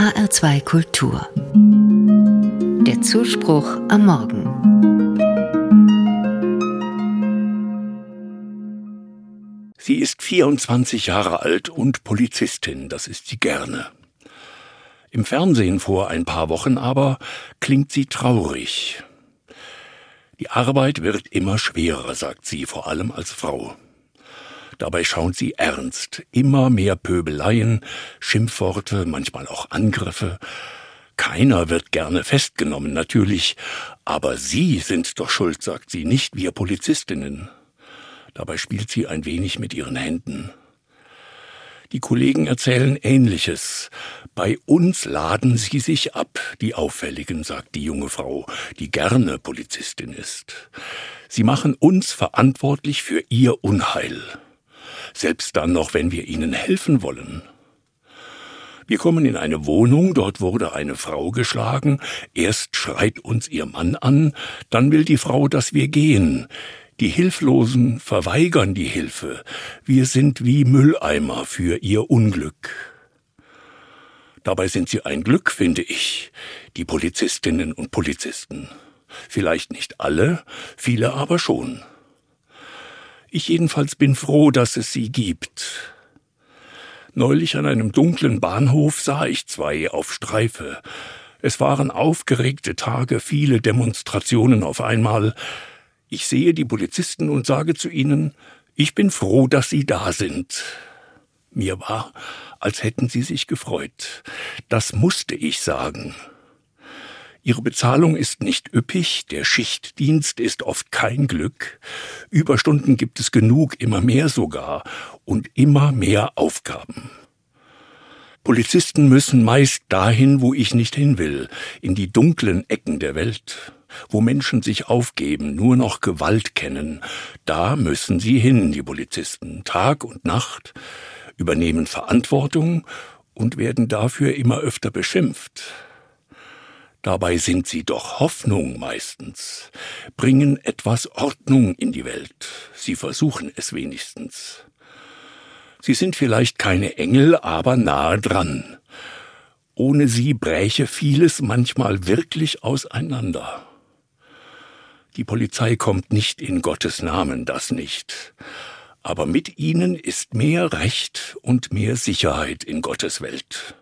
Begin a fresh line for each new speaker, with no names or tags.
HR2 Kultur. Der Zuspruch am Morgen.
Sie ist 24 Jahre alt und Polizistin, das ist sie gerne. Im Fernsehen vor ein paar Wochen aber klingt sie traurig. Die Arbeit wird immer schwerer, sagt sie, vor allem als Frau. Dabei schaut sie ernst. Immer mehr Pöbeleien, Schimpfworte, manchmal auch Angriffe. Keiner wird gerne festgenommen, natürlich. Aber Sie sind doch schuld, sagt sie, nicht wir Polizistinnen. Dabei spielt sie ein wenig mit ihren Händen. Die Kollegen erzählen Ähnliches. Bei uns laden sie sich ab, die Auffälligen, sagt die junge Frau, die gerne Polizistin ist. Sie machen uns verantwortlich für ihr Unheil selbst dann noch, wenn wir ihnen helfen wollen. Wir kommen in eine Wohnung, dort wurde eine Frau geschlagen, erst schreit uns ihr Mann an, dann will die Frau, dass wir gehen. Die Hilflosen verweigern die Hilfe, wir sind wie Mülleimer für ihr Unglück. Dabei sind sie ein Glück, finde ich, die Polizistinnen und Polizisten. Vielleicht nicht alle, viele aber schon. Ich jedenfalls bin froh, dass es sie gibt. Neulich an einem dunklen Bahnhof sah ich zwei auf Streife. Es waren aufgeregte Tage, viele Demonstrationen auf einmal. Ich sehe die Polizisten und sage zu ihnen, ich bin froh, dass Sie da sind. Mir war, als hätten sie sich gefreut. Das musste ich sagen. Ihre Bezahlung ist nicht üppig, der Schichtdienst ist oft kein Glück, Überstunden gibt es genug, immer mehr sogar, und immer mehr Aufgaben. Polizisten müssen meist dahin, wo ich nicht hin will, in die dunklen Ecken der Welt, wo Menschen sich aufgeben, nur noch Gewalt kennen. Da müssen sie hin, die Polizisten, Tag und Nacht, übernehmen Verantwortung und werden dafür immer öfter beschimpft. Dabei sind sie doch Hoffnung meistens, bringen etwas Ordnung in die Welt. Sie versuchen es wenigstens. Sie sind vielleicht keine Engel, aber nahe dran. Ohne sie bräche vieles manchmal wirklich auseinander. Die Polizei kommt nicht in Gottes Namen, das nicht. Aber mit ihnen ist mehr Recht und mehr Sicherheit in Gottes Welt.